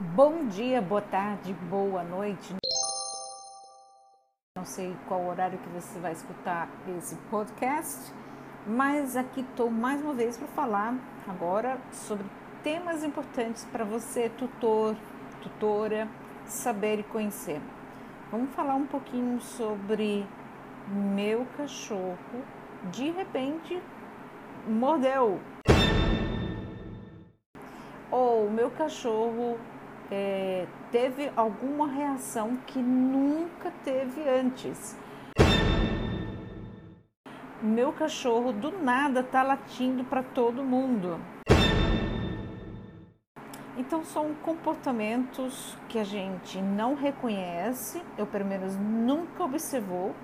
Bom dia, boa tarde, boa noite. Não sei qual horário que você vai escutar esse podcast, mas aqui estou mais uma vez para falar agora sobre temas importantes para você, tutor, tutora, saber e conhecer. Vamos falar um pouquinho sobre meu cachorro de repente mordeu. Ou meu cachorro é, teve alguma reação que nunca teve antes. Meu cachorro do nada tá latindo para todo mundo. Então são comportamentos que a gente não reconhece, eu pelo menos nunca observou,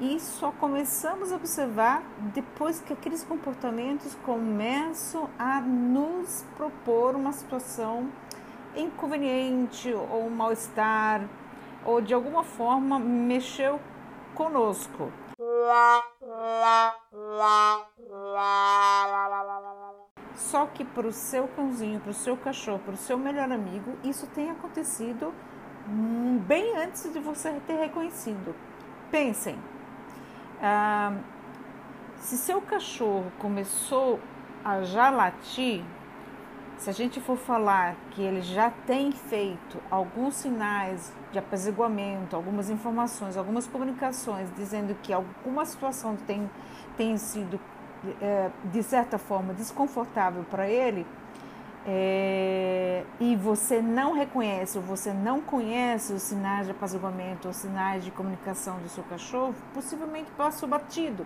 e só começamos a observar depois que aqueles comportamentos começam a nos propor uma situação inconveniente ou um mal-estar ou de alguma forma mexeu conosco. Só que para o seu cãozinho, para o seu cachorro, para o seu melhor amigo, isso tem acontecido bem antes de você ter reconhecido. Pensem, ah, se seu cachorro começou a já latir, se a gente for falar que ele já tem feito alguns sinais de apaziguamento, algumas informações, algumas comunicações dizendo que alguma situação tem, tem sido é, de certa forma desconfortável para ele, é, e você não reconhece ou você não conhece os sinais de apaziguamento ou sinais de comunicação do seu cachorro, possivelmente passou batido.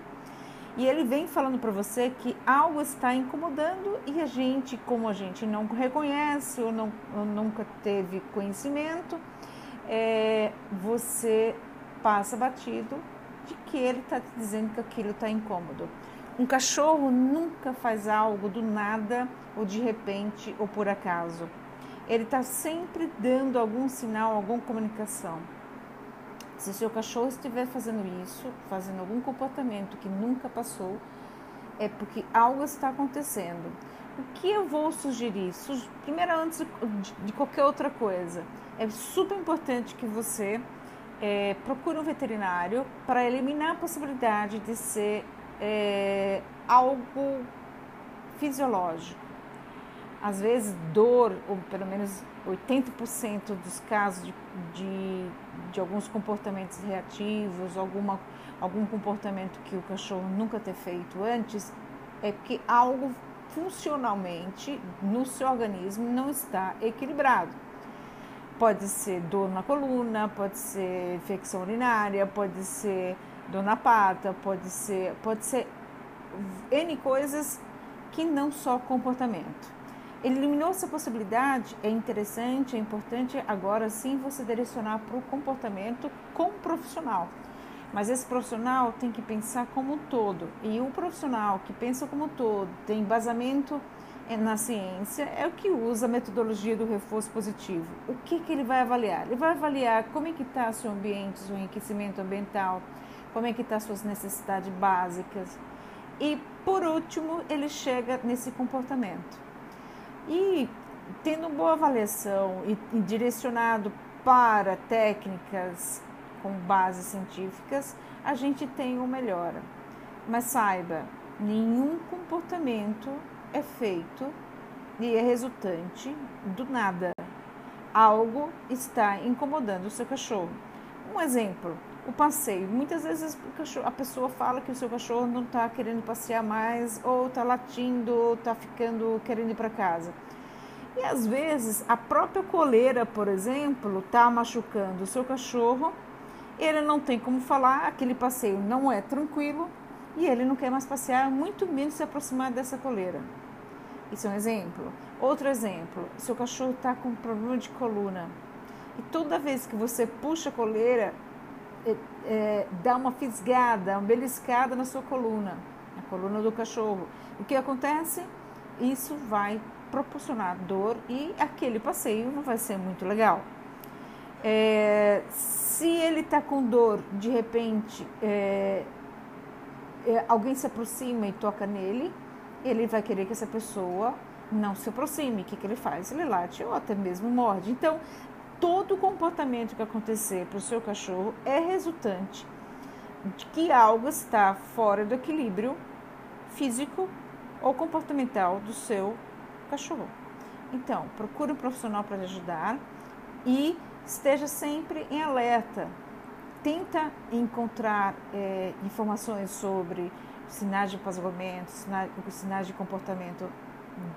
E ele vem falando para você que algo está incomodando e a gente, como a gente não reconhece ou, não, ou nunca teve conhecimento, é, você passa batido de que ele está dizendo que aquilo está incômodo. Um cachorro nunca faz algo do nada ou de repente ou por acaso. Ele está sempre dando algum sinal, alguma comunicação. Se seu cachorro estiver fazendo isso, fazendo algum comportamento que nunca passou, é porque algo está acontecendo. O que eu vou sugerir? Primeiro, antes de qualquer outra coisa, é super importante que você é, procure um veterinário para eliminar a possibilidade de ser é, algo fisiológico. Às vezes, dor, ou pelo menos 80% dos casos de, de, de, alguns comportamentos reativos, alguma, algum comportamento que o cachorro nunca ter feito antes, é porque algo funcionalmente no seu organismo não está equilibrado. Pode ser dor na coluna, pode ser infecção urinária, pode ser dor na pata, pode ser, pode ser N coisas que não só comportamento. Eliminou essa possibilidade, é interessante, é importante agora sim você direcionar para o comportamento com o profissional. Mas esse profissional tem que pensar como um todo. E o profissional que pensa como um todo, tem embasamento na ciência, é o que usa a metodologia do reforço positivo. O que, que ele vai avaliar? Ele vai avaliar como é que está seu ambiente, seu enriquecimento ambiental, como é que estão tá suas necessidades básicas. E por último, ele chega nesse comportamento. E tendo boa avaliação e, e direcionado para técnicas com bases científicas, a gente tem o melhor. Mas saiba, nenhum comportamento é feito e é resultante do nada. Algo está incomodando o seu cachorro. Um exemplo: o passeio. Muitas vezes a pessoa fala que o seu cachorro não está querendo passear mais, ou está latindo, ou está ficando querendo ir para casa. E às vezes a própria coleira, por exemplo, está machucando o seu cachorro, ele não tem como falar, aquele passeio não é tranquilo e ele não quer mais passear, muito menos se aproximar dessa coleira. Isso é um exemplo. Outro exemplo: seu cachorro está com problema de coluna. E toda vez que você puxa a coleira, é, é, dá uma fisgada, uma beliscada na sua coluna, na coluna do cachorro. O que acontece? Isso vai proporcionar dor e aquele passeio não vai ser muito legal. É, se ele está com dor, de repente é, é, alguém se aproxima e toca nele, ele vai querer que essa pessoa não se aproxime. O que, que ele faz? Ele late ou até mesmo morde. Então, todo comportamento que acontecer para o seu cachorro é resultante de que algo está fora do equilíbrio físico ou comportamental do seu cachorro. Então, procure um profissional para lhe ajudar e esteja sempre em alerta. Tenta encontrar é, informações sobre sinais de apaziguamento, sinais, sinais de comportamento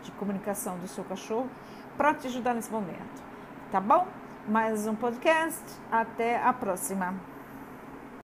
de comunicação do seu cachorro para te ajudar nesse momento. Tá bom? Mais um podcast. Até a próxima.